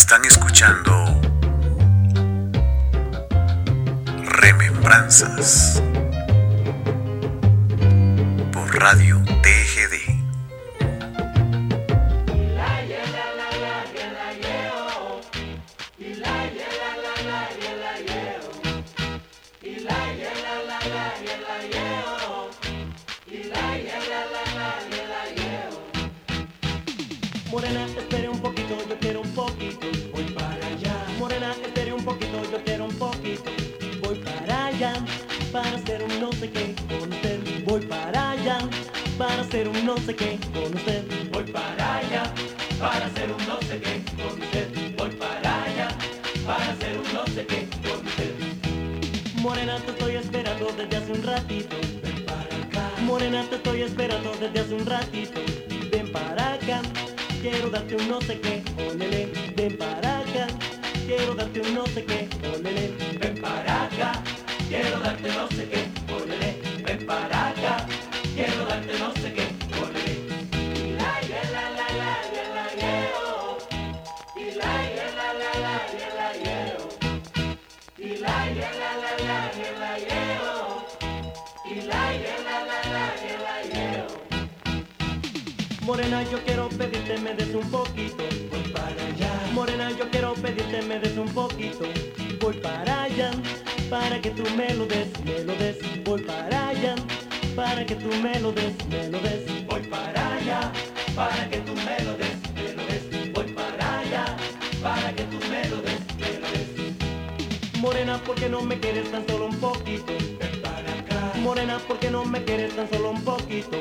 Están escuchando Remembranzas por Radio TGD. Para hacer un no sé qué con usted. Voy para allá, para hacer un no sé qué con usted. Voy para allá, para hacer un no sé qué con usted. Morena, te estoy esperando desde hace un ratito. Ven para acá. Morena, te estoy esperando desde hace un ratito. Ven para acá. Quiero darte un no sé qué, olele, ven para acá. Quiero darte un no sé qué, olele, ven para acá. Quiero darte no sé qué, olele, ven para acá. Quiero pedirte me des un poquito. Voy para allá. Morena, yo quiero pedirte me des un poquito. Voy para allá. Para que tú me lo des, me lo des. Voy para allá. Para que tú me lo des, me lo des. Voy para allá. Para que tú me lo des, me lo des. Voy para allá. Para que tú me lo des. Morena, ¿por qué no me quieres tan solo un poquito? Ven para acá. Morena, ¿por qué no me quieres tan solo un poquito?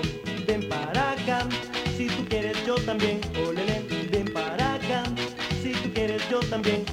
Ven para acá. Si tú quieres yo también, olele, ven para acá. Si tú quieres yo también,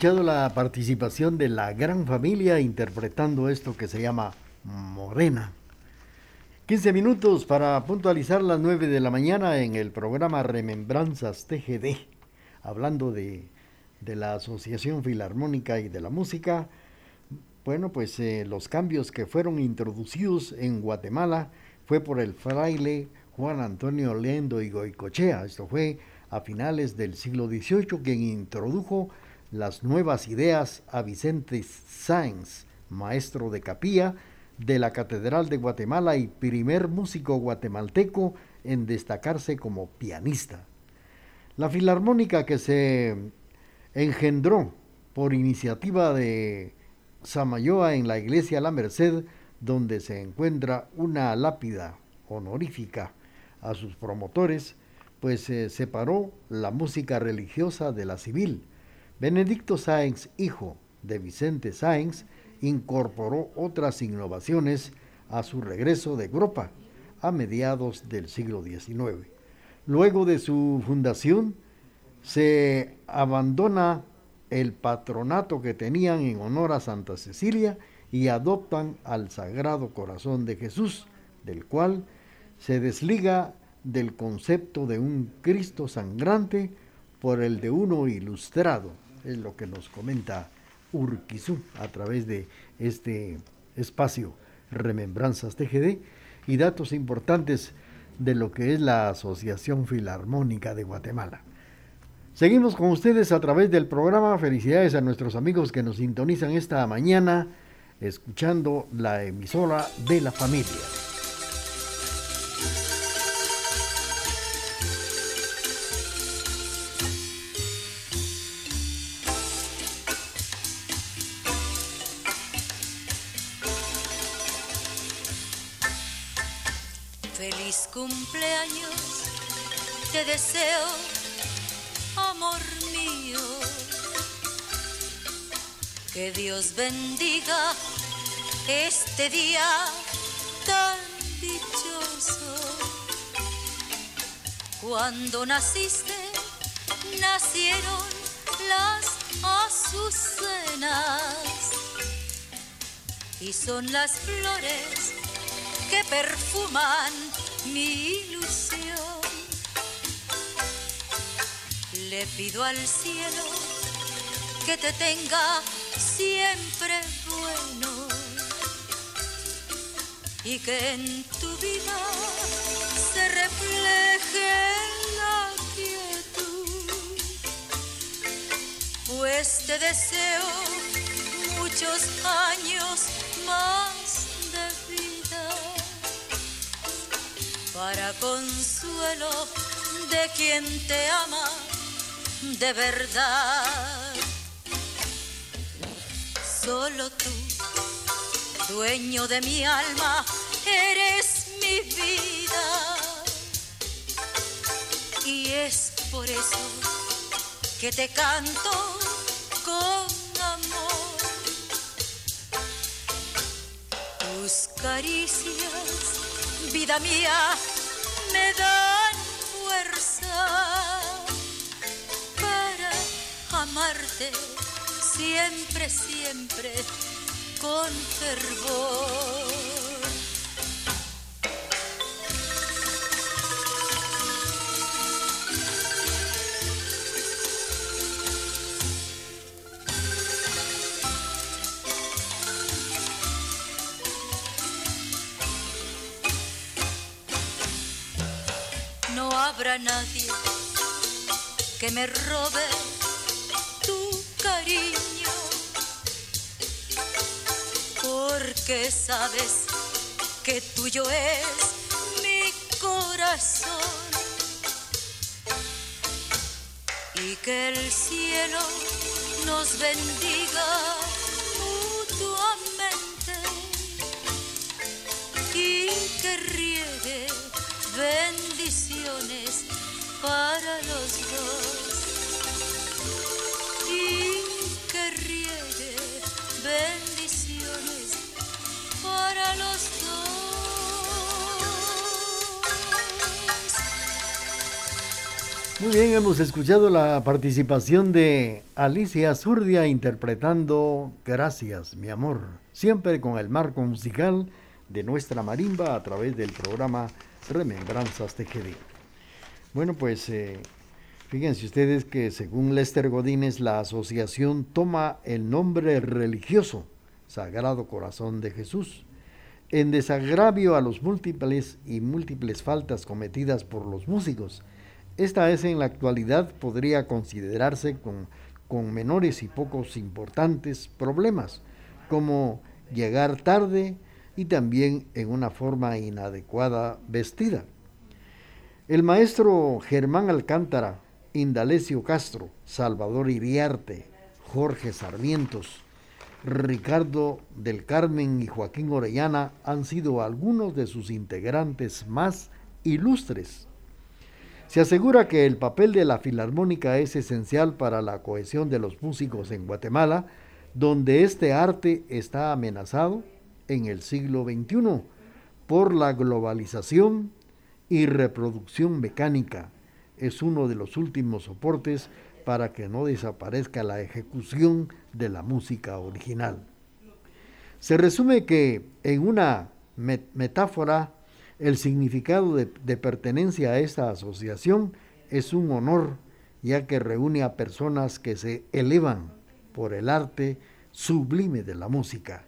escuchado la participación de la gran familia interpretando esto que se llama Morena. 15 minutos para puntualizar las 9 de la mañana en el programa Remembranzas TGD, hablando de, de la Asociación Filarmónica y de la Música. Bueno, pues eh, los cambios que fueron introducidos en Guatemala fue por el fraile Juan Antonio Lendo y Goicochea. Esto fue a finales del siglo XVIII quien introdujo las nuevas ideas a Vicente Sáenz, maestro de capilla de la Catedral de Guatemala y primer músico guatemalteco en destacarse como pianista. La filarmónica que se engendró por iniciativa de Samayoa en la iglesia La Merced, donde se encuentra una lápida honorífica a sus promotores, pues se separó la música religiosa de la civil. Benedicto Sáenz, hijo de Vicente Sáenz, incorporó otras innovaciones a su regreso de Europa a mediados del siglo XIX. Luego de su fundación, se abandona el patronato que tenían en honor a Santa Cecilia y adoptan al Sagrado Corazón de Jesús, del cual se desliga del concepto de un Cristo sangrante por el de uno ilustrado, es lo que nos comenta Urquizú a través de este espacio Remembranzas TGD y datos importantes de lo que es la Asociación Filarmónica de Guatemala. Seguimos con ustedes a través del programa. Felicidades a nuestros amigos que nos sintonizan esta mañana escuchando la emisora de la familia. Amor mío. Que Dios bendiga este día tan dichoso. Cuando naciste, nacieron las azucenas y son las flores que perfuman mi ilusión. Le pido al cielo que te tenga siempre bueno. Y que en tu vida se refleje la quietud, pues te deseo muchos años más de vida para consuelo de quien te ama de verdad. Solo tú, dueño de mi alma, eres mi vida. Y es por eso que te canto con amor. Tus caricias, vida mía, siempre, siempre con fervor. No habrá nadie que me robe cariño, porque sabes que tuyo es mi corazón. Y que el cielo nos bendiga mutuamente. Y que riegue bendiciones para los dos Muy bien, hemos escuchado la participación de Alicia Zurdia interpretando Gracias, mi amor, siempre con el marco musical de nuestra marimba a través del programa Remembranzas TGD. Bueno, pues eh, fíjense ustedes que según Lester Godínez, la asociación toma el nombre religioso, Sagrado Corazón de Jesús, en desagravio a los múltiples y múltiples faltas cometidas por los músicos. Esta es en la actualidad podría considerarse con, con menores y pocos importantes problemas, como llegar tarde y también en una forma inadecuada vestida. El maestro Germán Alcántara, Indalecio Castro, Salvador Iriarte, Jorge Sarmientos, Ricardo del Carmen y Joaquín Orellana han sido algunos de sus integrantes más ilustres. Se asegura que el papel de la filarmónica es esencial para la cohesión de los músicos en Guatemala, donde este arte está amenazado en el siglo XXI por la globalización y reproducción mecánica. Es uno de los últimos soportes para que no desaparezca la ejecución de la música original. Se resume que en una metáfora el significado de, pertenencia a esta asociación es un honor, ya que reúne a personas que se elevan por el arte sublime de la música.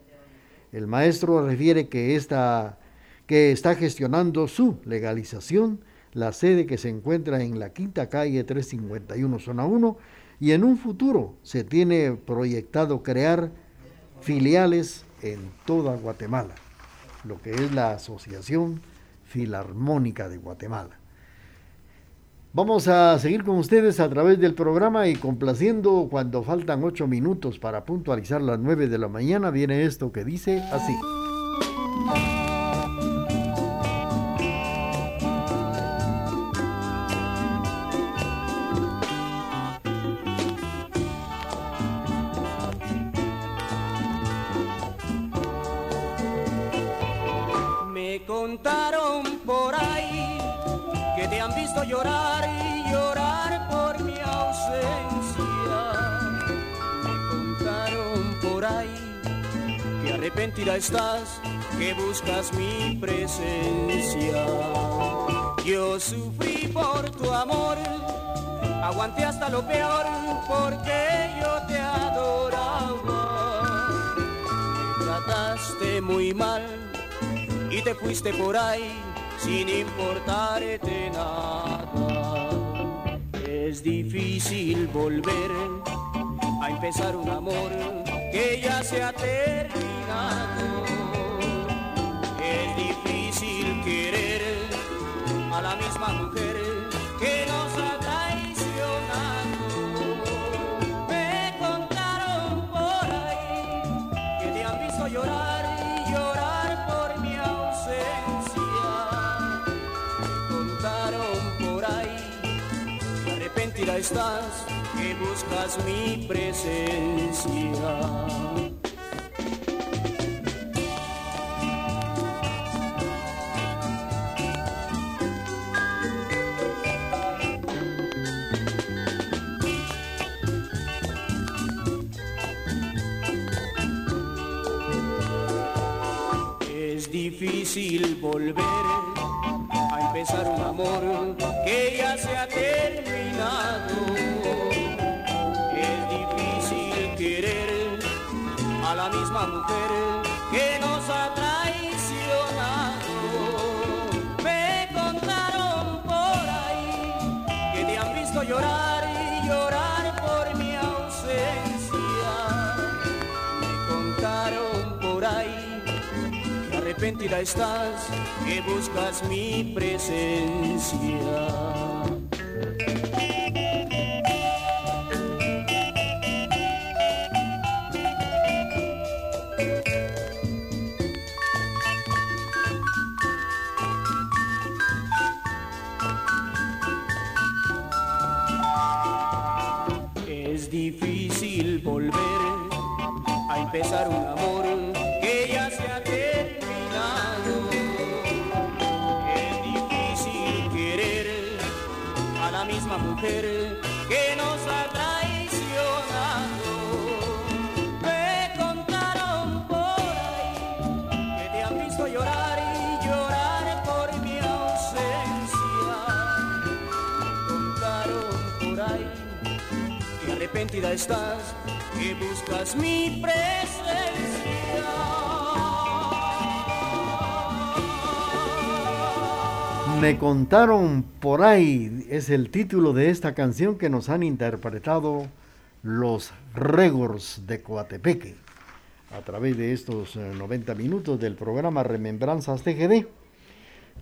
El maestro refiere que, esta, que está gestionando su legalización la sede que se encuentra en la quinta calle 351 zona 1 y en un futuro se tiene proyectado crear filiales en toda Guatemala, lo que es la Asociación Filarmónica de Guatemala. Vamos a seguir con ustedes a través del programa y complaciendo cuando faltan ocho minutos para puntualizar las nueve de la mañana, viene esto que dice así. Llorar y llorar por mi ausencia. Me contaron por ahí que arrepentida estás, que buscas mi presencia. Yo sufrí por tu amor, aguanté hasta lo peor porque yo te adoraba. Me trataste muy mal y te fuiste por ahí sin importarte nada. Es difícil volver a empezar un amor que ya se ha buscas mi presencia. Es difícil volver a empezar un amor que ya se ha terminado. A la misma mujer que nos ha traicionado. Me contaron por ahí que te han visto llorar y llorar por mi ausencia. Me contaron por ahí que arrepentida estás, que buscas mi presencia. Arrepentida estás, que buscas mi presencia. Me contaron por ahí, es el título de esta canción que nos han interpretado los Regors de Coatepeque a través de estos eh, 90 minutos del programa Remembranzas TGD.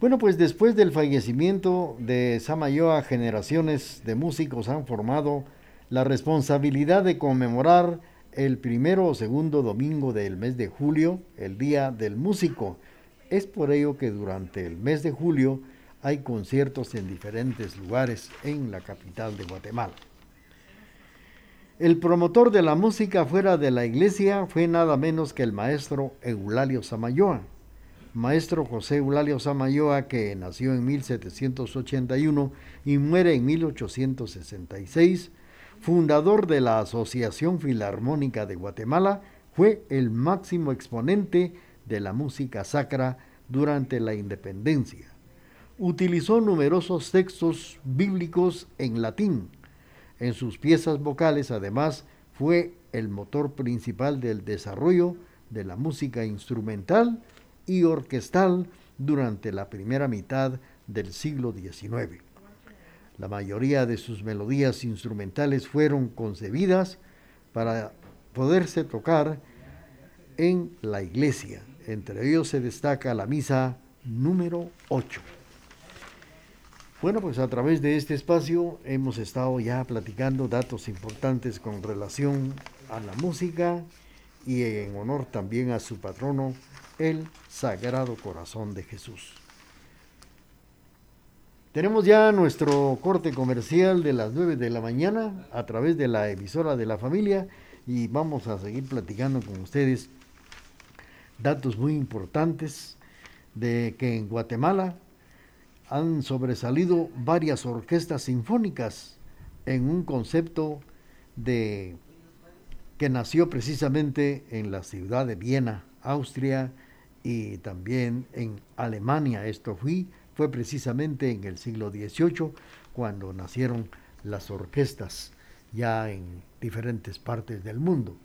Bueno, pues después del fallecimiento de Samayoa, generaciones de músicos han formado la responsabilidad de conmemorar el primero o segundo domingo del mes de julio, el Día del Músico. Es por ello que durante el mes de julio hay conciertos en diferentes lugares en la capital de Guatemala. El promotor de la música fuera de la iglesia fue nada menos que el maestro Eulalio Samayoa. Maestro José Eulalio Samayoa, que nació en 1781 y muere en 1866, fundador de la Asociación Filarmónica de Guatemala, fue el máximo exponente de la música sacra durante la independencia. Utilizó numerosos textos bíblicos en latín. En sus piezas vocales, además, fue el motor principal del desarrollo de la música instrumental y orquestal durante la primera mitad del siglo XIX. La mayoría de sus melodías instrumentales fueron concebidas para poderse tocar en la iglesia. Entre ellos se destaca la misa número 8. Bueno, pues a través de este espacio hemos estado ya platicando datos importantes con relación a la música y en honor también a su patrono, el Sagrado Corazón de Jesús. Tenemos ya nuestro corte comercial de las 9 de la mañana a través de la emisora de la familia y vamos a seguir platicando con ustedes datos muy importantes de que en Guatemala han sobresalido varias orquestas sinfónicas en un concepto de que nació precisamente en la ciudad de Viena, Austria y también en Alemania. Esto fue, fue precisamente en el siglo XVIII cuando nacieron las orquestas ya en diferentes partes del mundo.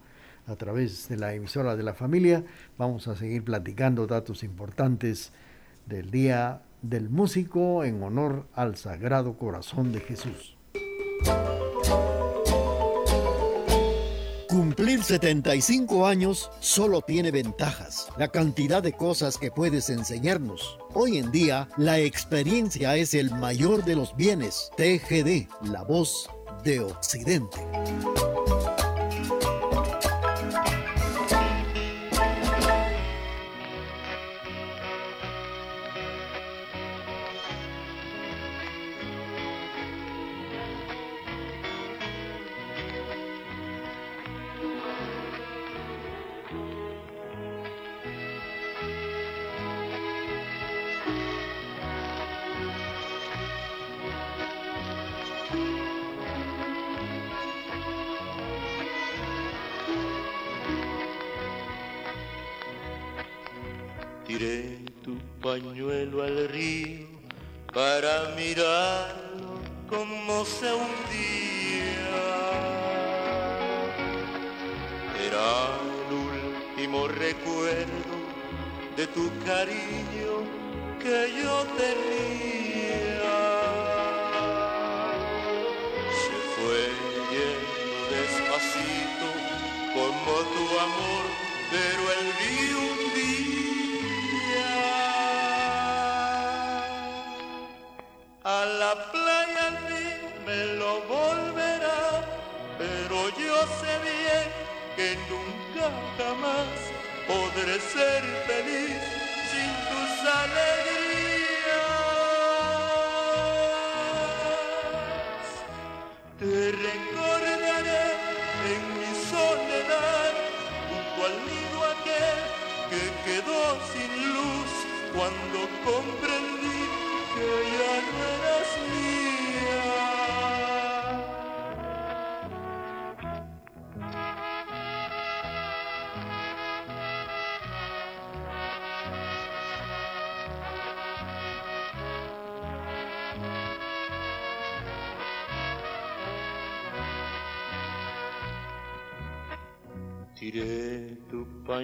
A través de la emisora de la familia vamos a seguir platicando datos importantes del Día del Músico en honor al Sagrado Corazón de Jesús. Cumplir 75 años solo tiene ventajas. La cantidad de cosas que puedes enseñarnos. Hoy en día, la experiencia es el mayor de los bienes. TGD, la voz de Occidente.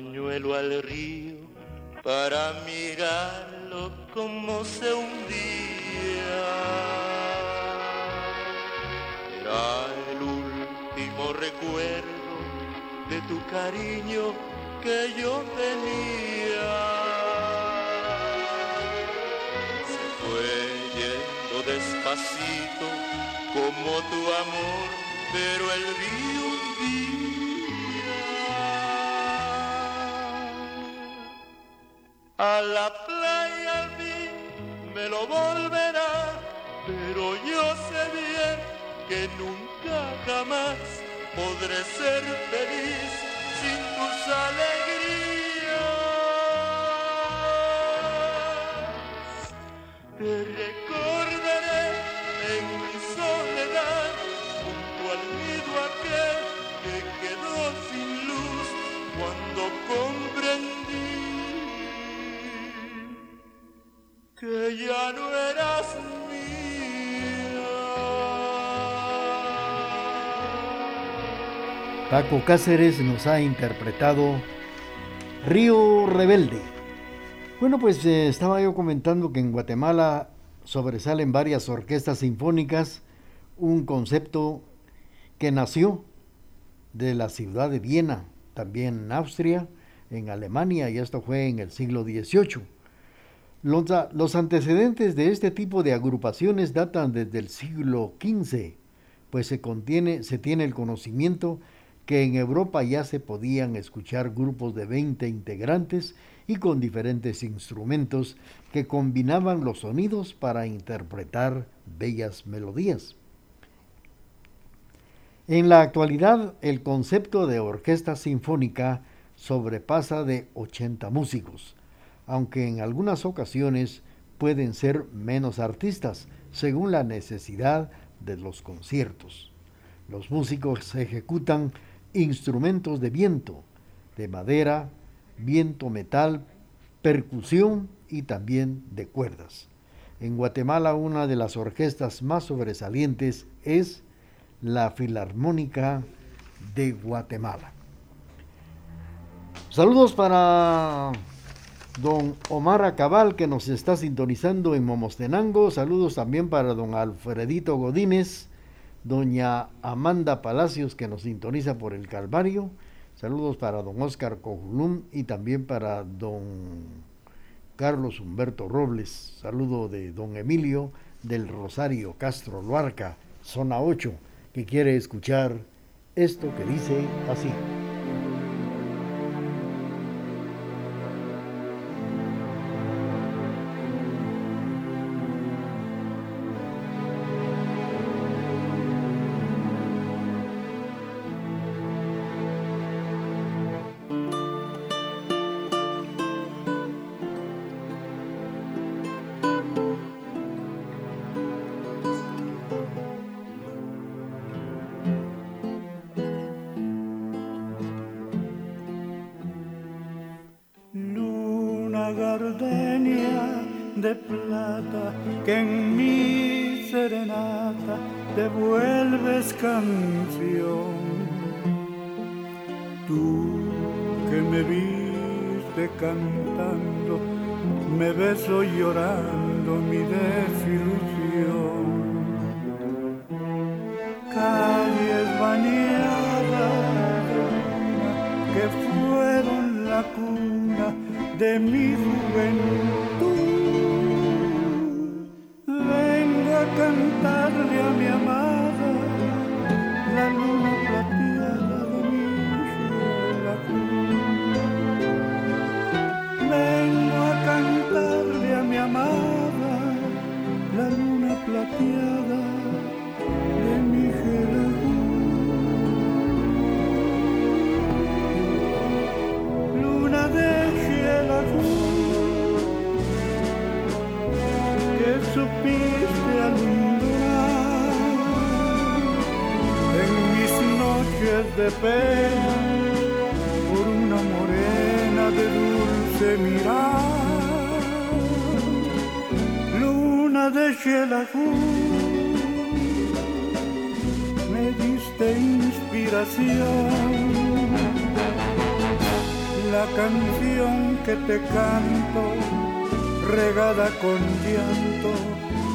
Pañuelo al río para mirarlo como se hundía. Era el último recuerdo de tu cariño que yo tenía. Se fue yendo despacito como tu amor, pero el río hundía. A la playa fin me lo volverá, pero yo sé bien que nunca jamás podré ser feliz sin tus alegrías. Te recordaré en mi soledad, junto al nido aquel que quedó sin luz cuando comprendí ya no eras mía. Paco Cáceres nos ha interpretado Río Rebelde. Bueno, pues eh, estaba yo comentando que en Guatemala sobresalen varias orquestas sinfónicas, un concepto que nació de la ciudad de Viena, también en Austria, en Alemania, y esto fue en el siglo XVIII. Los, antecedentes de este tipo de agrupaciones datan desde el siglo XV, pues se, contiene, se tiene el conocimiento que en Europa ya se podían escuchar grupos de 20 integrantes y con diferentes instrumentos que combinaban los sonidos para interpretar bellas melodías. En la actualidad, el concepto de orquesta sinfónica sobrepasa de 80 músicos, aunque en algunas ocasiones pueden ser menos artistas, según la necesidad de los conciertos. Los músicos ejecutan instrumentos de viento, de madera, viento metal, percusión y también de cuerdas. En Guatemala una de las orquestas más sobresalientes es la Filarmónica de Guatemala. Saludos para don Omar Acabal que nos está sintonizando en Momostenango. Saludos también para don Alfredito Godínez, doña Amanda Palacios que nos sintoniza por el Calvario. Saludos para don Oscar Cojulum y también para don Carlos Humberto Robles. Saludo de don Emilio del Rosario Castro Luarca, zona 8, que quiere escuchar esto que dice así. Mi desilusión. Calles bañadas que fueron la cuna de mi juventud. Vengo a cantarle a mi amada de pena por una morena de dulce mirar luna de Xelajú me diste inspiración la canción que te canto, regada con llanto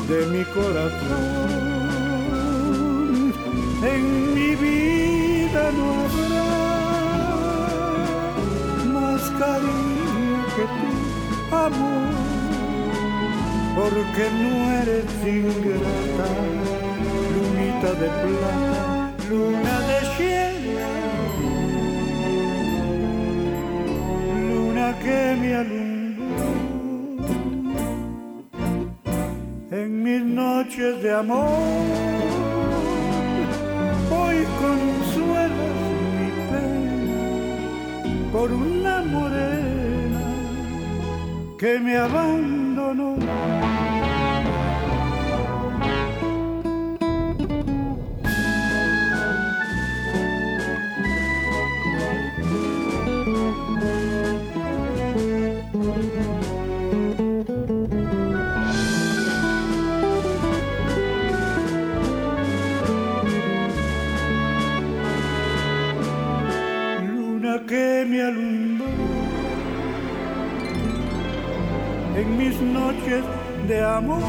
de mi corazón. En mi vida no habrá más cariño que tu amor, porque no eres ingrata, lunita de plata, luna de cielo que me alumbró en mis noches de amor. Hoy consuelas por una morena que me abandonó. Noches de amor.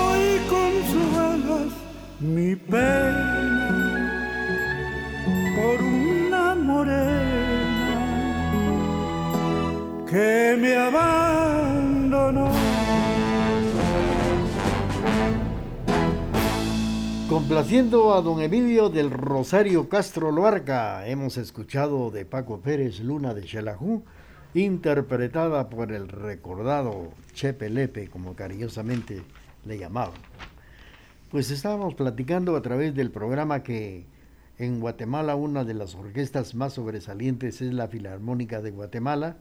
Hoy consuelas mi pena por una morena que me abandonó. Complaciendo a don Emilio del Rosario Castro Loarca, hemos escuchado de Paco Pérez Luna de Xelajú, interpretada por el recordado Chepe Lepe, como cariñosamente le llamaban. Pues estábamos platicando a través del programa que en Guatemala una de las orquestas más sobresalientes es la Filarmónica de Guatemala,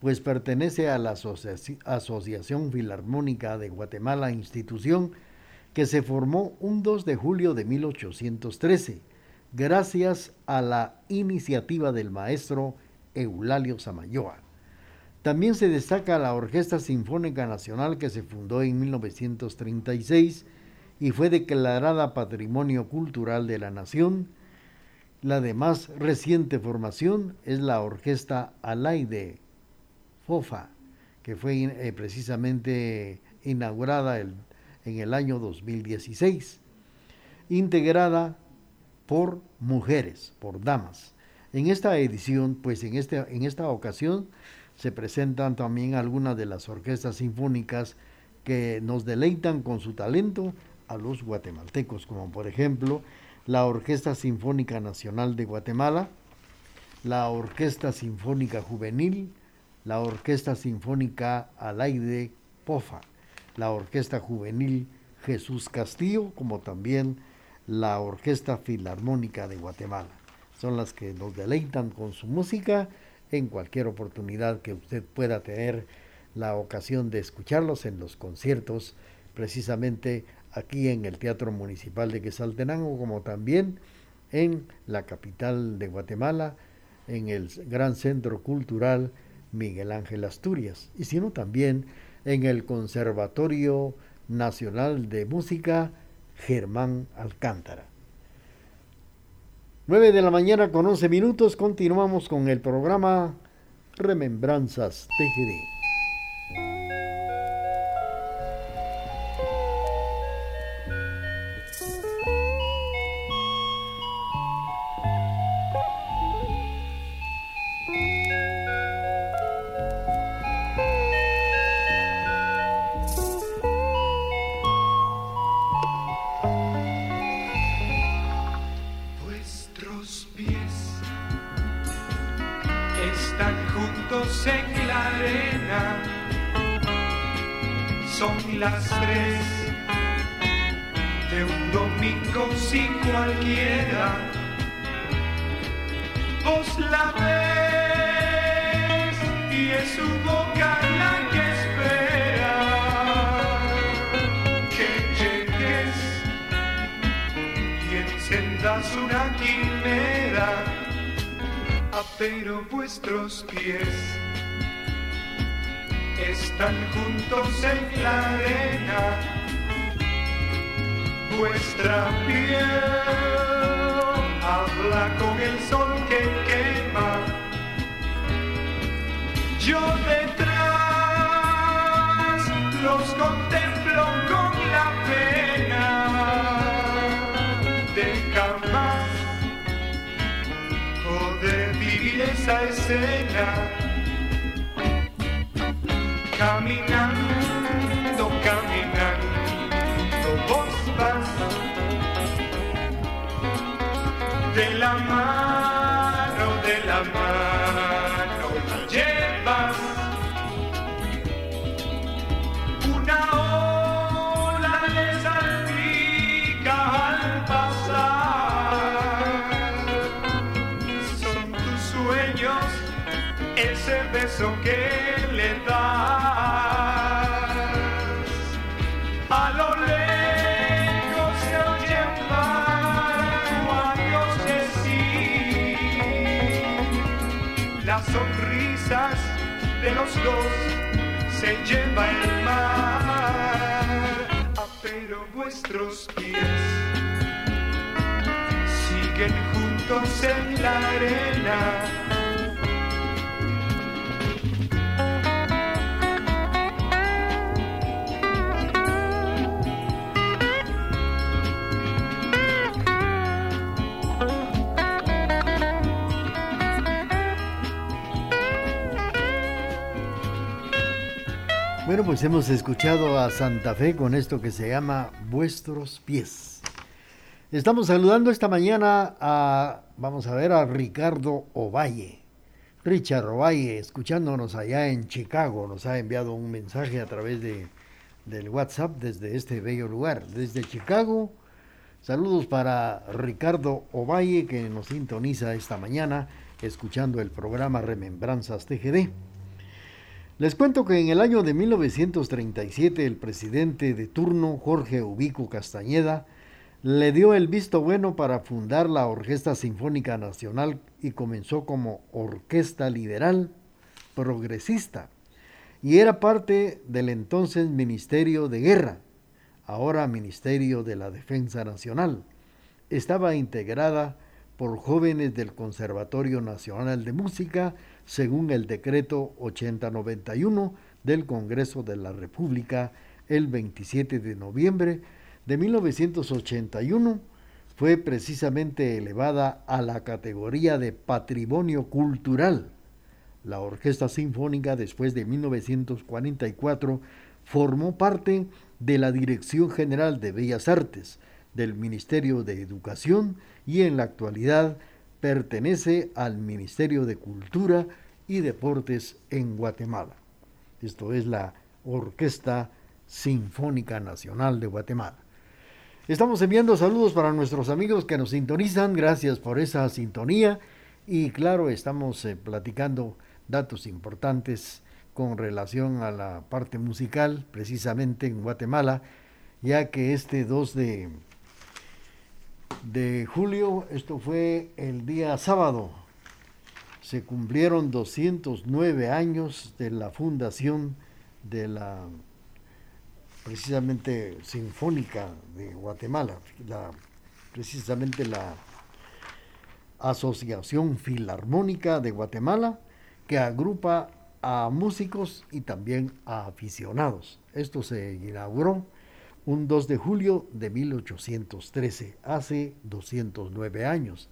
pues pertenece a la Asoci- Asociación Filarmónica de Guatemala, institución que se formó un 2 de julio de 1813, gracias a la iniciativa del maestro Eulalio Samayoa. También se destaca la Orquesta Sinfónica Nacional que se fundó en 1936 y fue declarada Patrimonio Cultural de la Nación. La de más reciente formación es la Orquesta Alaide FOFA, que fue eh, precisamente inaugurada en el año 2016, integrada por mujeres, por damas. En esta edición, pues en, este, en esta ocasión, se presentan también algunas de las orquestas sinfónicas que nos deleitan con su talento a los guatemaltecos, como por ejemplo la Orquesta Sinfónica Nacional de Guatemala, la Orquesta Sinfónica Juvenil, la Orquesta Sinfónica Alaide Pofa, la Orquesta Juvenil Jesús Castillo, como también la Orquesta Filarmónica de Guatemala. Son las que nos deleitan con su música en cualquier oportunidad que usted pueda tener la ocasión de escucharlos en los conciertos, precisamente aquí en el Teatro Municipal de Quetzaltenango, como también en la capital de Guatemala, en el Gran Centro Cultural Miguel Ángel Asturias, y sino también en el Conservatorio Nacional de Música Germán Alcántara. 9 de la mañana con 11 minutos, continuamos con el programa Remembranzas TGD. Están juntos en la arena, vuestra piel habla con el sol que quema, yo detrás los contemplo con la pena de jamás poder vivir esa escena. call me now. Pero vuestros pies siguen juntos en la arena. Pues hemos escuchado a Santa Fe con esto que se llama Vuestros pies. Estamos saludando esta mañana a, vamos a ver, a Ricardo Ovalle. Richard Ovalle, escuchándonos allá en Chicago, nos ha enviado un mensaje a través de, del WhatsApp desde este bello lugar, desde Chicago. Saludos para Ricardo Ovalle que nos sintoniza esta mañana escuchando el programa Remembranzas TGD. Les cuento que en el año de 1937 el presidente de turno, Jorge Ubico Castañeda, le dio el visto bueno para fundar la Orquesta Sinfónica Nacional y comenzó como orquesta liberal progresista y era parte del entonces Ministerio de Guerra, ahora Ministerio de la Defensa Nacional. Estaba integrada por jóvenes del Conservatorio Nacional de Música según el decreto 8091 del Congreso de la República el 27 de noviembre de 1981 fue precisamente elevada a la categoría de patrimonio cultural. La Orquesta Sinfónica después de 1944 formó parte de la Dirección General de Bellas Artes, del Ministerio de Educación y en la actualidad pertenece al Ministerio de Cultura y Deportes en Guatemala. Esto es la Orquesta Sinfónica Nacional de Guatemala. Estamos enviando saludos para nuestros amigos que nos sintonizan. Gracias por esa sintonía. Y claro, estamos eh, platicando datos importantes con relación a la parte musical, precisamente en Guatemala, ya que este 2 de de julio, esto fue el día sábado, se cumplieron 209 años de la fundación de la precisamente sinfónica de Guatemala, la, precisamente la Asociación Filarmónica de Guatemala, que agrupa a músicos y también a aficionados. Esto se inauguró un 2 de julio de 1813, hace 209 años.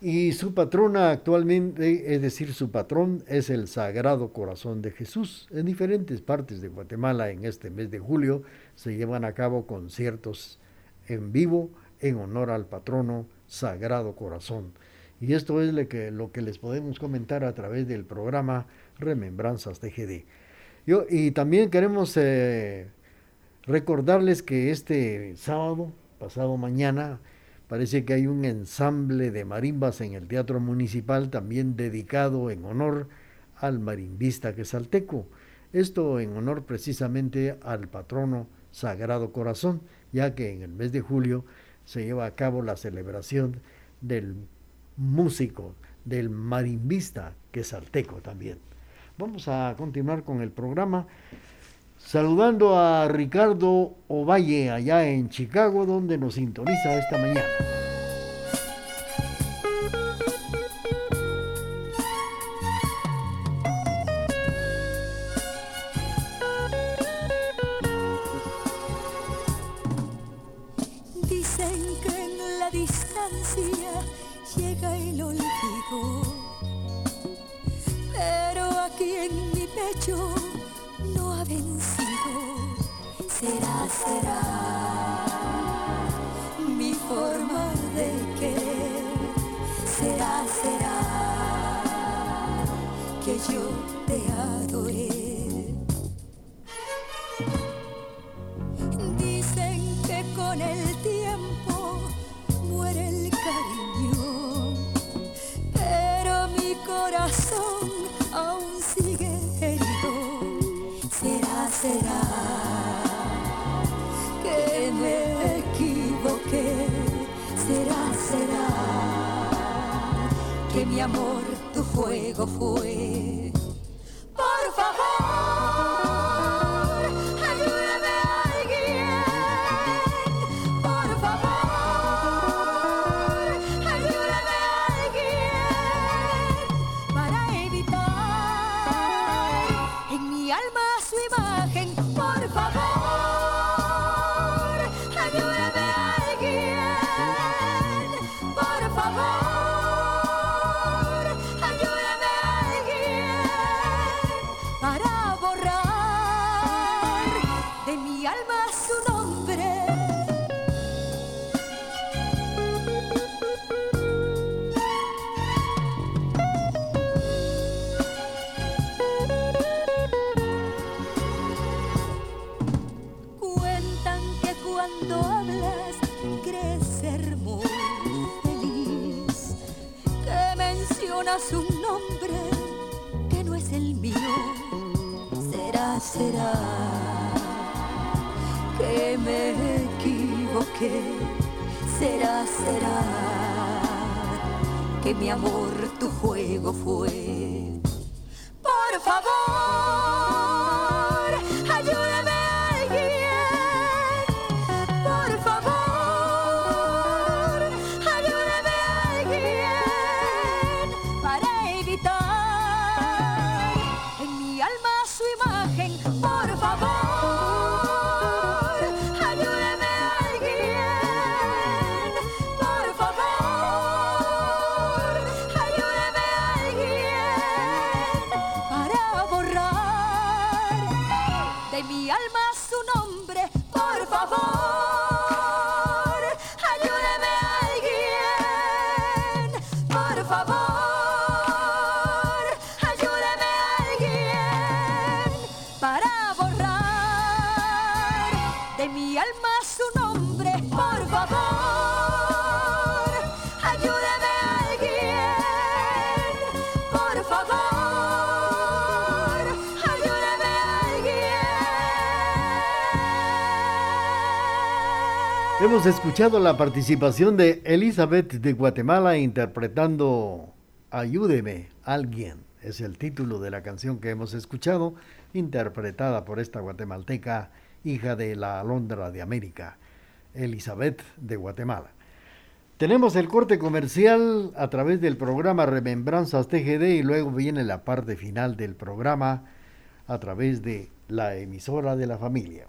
Y su patrona actualmente, es decir, su patrón es el Sagrado Corazón de Jesús. En diferentes partes de Guatemala en este mes de julio se llevan a cabo conciertos en vivo en honor al patrono Sagrado Corazón. Y esto es lo que, lo que les podemos comentar a través del programa Remembranzas TGD. Yo, y también queremos eh, Recordarles que este sábado, pasado mañana, parece que hay un ensamble de marimbas en el Teatro Municipal también dedicado en honor al marimbista quesalteco. Esto en honor precisamente al patrono Sagrado Corazón, ya que en el mes de julio se lleva a cabo la celebración del músico, del marimbista quesalteco también. Vamos a continuar con el programa. Saludando a Ricardo Ovalle allá en Chicago, donde nos sintoniza esta mañana. Será, que me equivoqué. Será, será que mi amor tu juego fue. Me equivoqué. Será, será que mi amor tu juego fue. Por favor. Hemos escuchado la participación de Elizabeth de Guatemala interpretando Ayúdeme, alguien. Es el título de la canción que hemos escuchado, interpretada por esta guatemalteca, hija de la Alondra de América, Elizabeth de Guatemala. Tenemos el corte comercial a través del programa Remembranzas TGD y luego viene la parte final del programa a través de la emisora de la familia.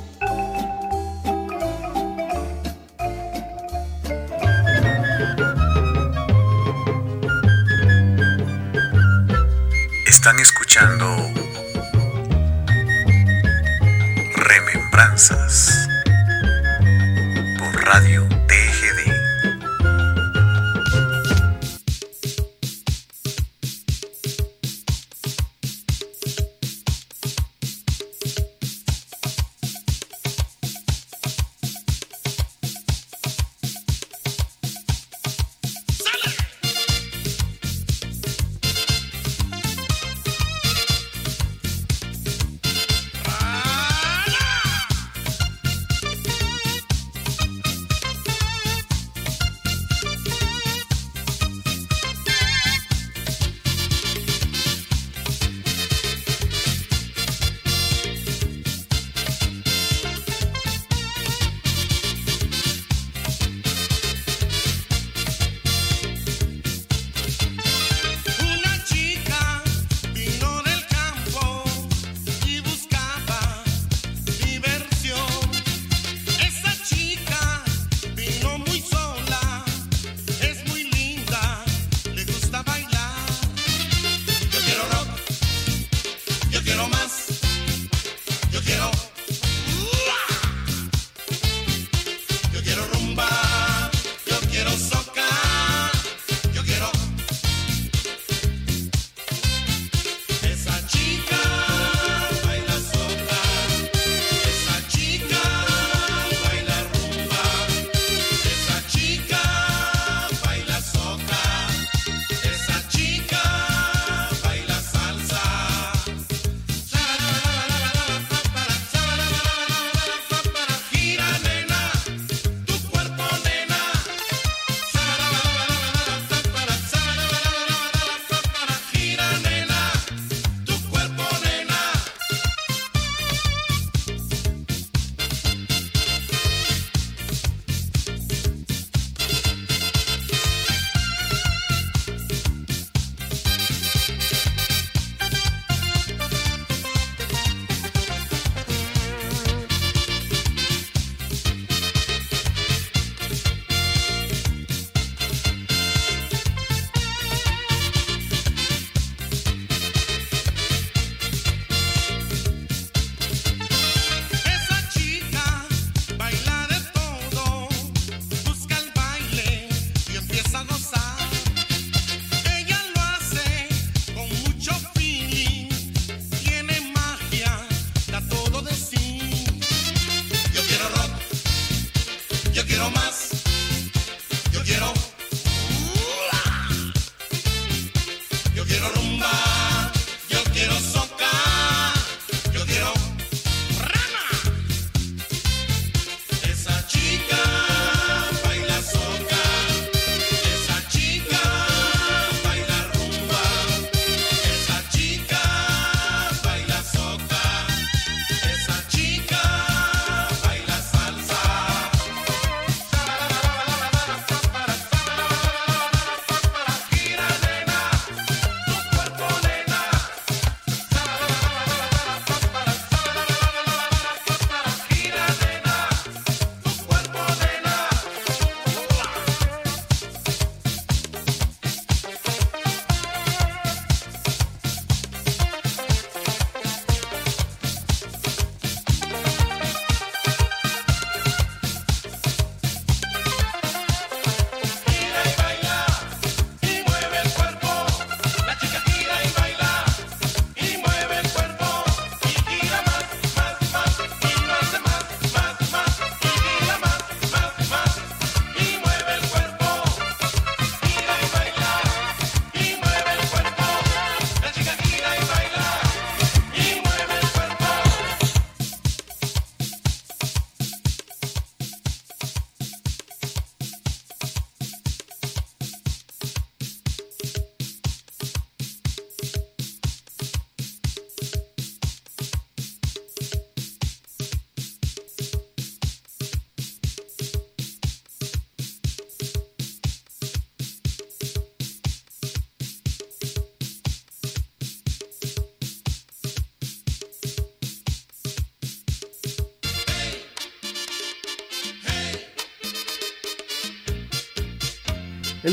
Están escuchando Remembranzas por Radio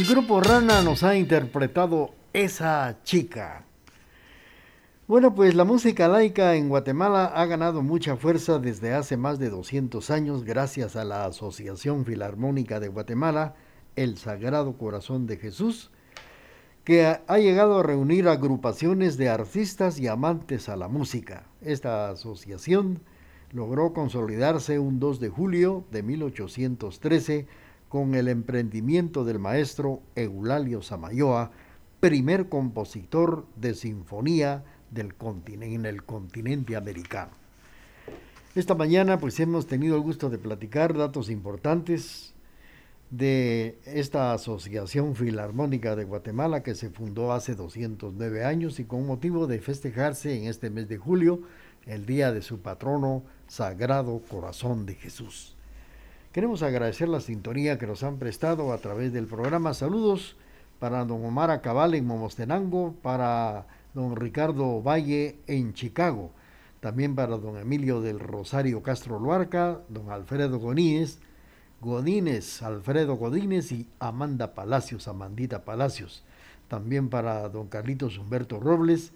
grupo Rana nos ha interpretado Esa chica. Bueno, pues la música laica en Guatemala ha ganado mucha fuerza desde hace más de 200 años gracias a la Asociación Filarmónica de Guatemala, El Sagrado Corazón de Jesús, que ha llegado a reunir agrupaciones de artistas y amantes a la música. Esta asociación logró consolidarse un 2 de julio de 1813 con el emprendimiento del maestro Eulalio Samayoa, primer compositor de sinfonía del en el continente americano. Esta mañana pues hemos tenido el gusto de platicar datos importantes de esta Asociación Filarmónica de Guatemala que se fundó hace 209 años y con motivo de festejarse en este mes de julio el día de su patrono Sagrado Corazón de Jesús. Queremos agradecer la sintonía que nos han prestado a través del programa. Saludos para don Omar Acabal en Momostenango, para don Ricardo Valle en Chicago, también para don Emilio del Rosario Castro Luarca, don Alfredo Godínez, Godínez, Alfredo Godínez y Amanda Palacios, Amandita Palacios, también para don Carlitos Humberto Robles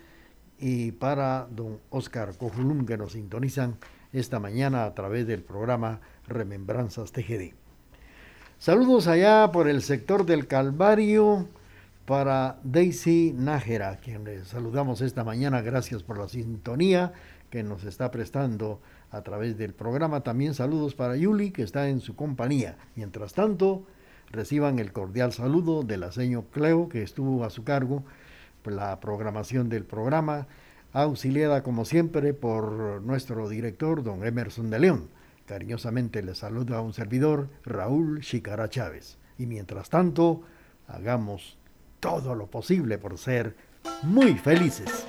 y para don Oscar Cojulum que nos sintonizan esta mañana a través del programa Remembranzas TGD. Saludos allá por el sector del Calvario para Daisy Nájera, quien le saludamos esta mañana. Gracias por la sintonía que nos está prestando a través del programa. También saludos para Yuli, que está en su compañía. Mientras tanto, reciban el cordial saludo de la señor Cleo, que estuvo a su cargo la programación del programa auxiliada como siempre por nuestro director, don Emerson de León. Cariñosamente le saluda a un servidor, Raúl Chicara Chávez. Y mientras tanto, hagamos todo lo posible por ser muy felices.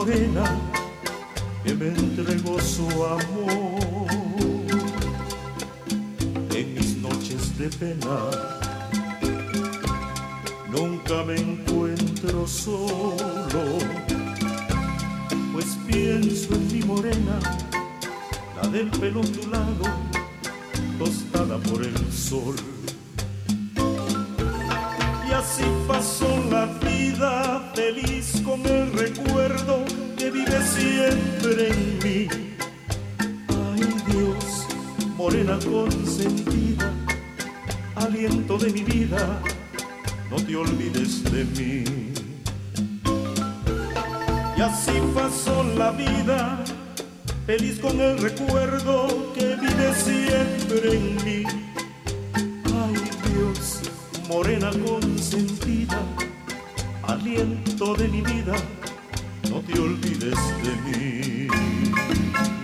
Morena que me entregó su amor. En mis noches de pena nunca me encuentro solo, pues pienso en mi morena, la del pelo ondulado, tostada por el sol. Y así pasó la vida feliz con el recuerdo siempre en mí. Ay Dios, morena consentida, aliento de mi vida, no te olvides de mí. Y así pasó la vida, feliz con el recuerdo que vive siempre en mí. Ay Dios, morena consentida, aliento de mi vida, no te olvides de mí.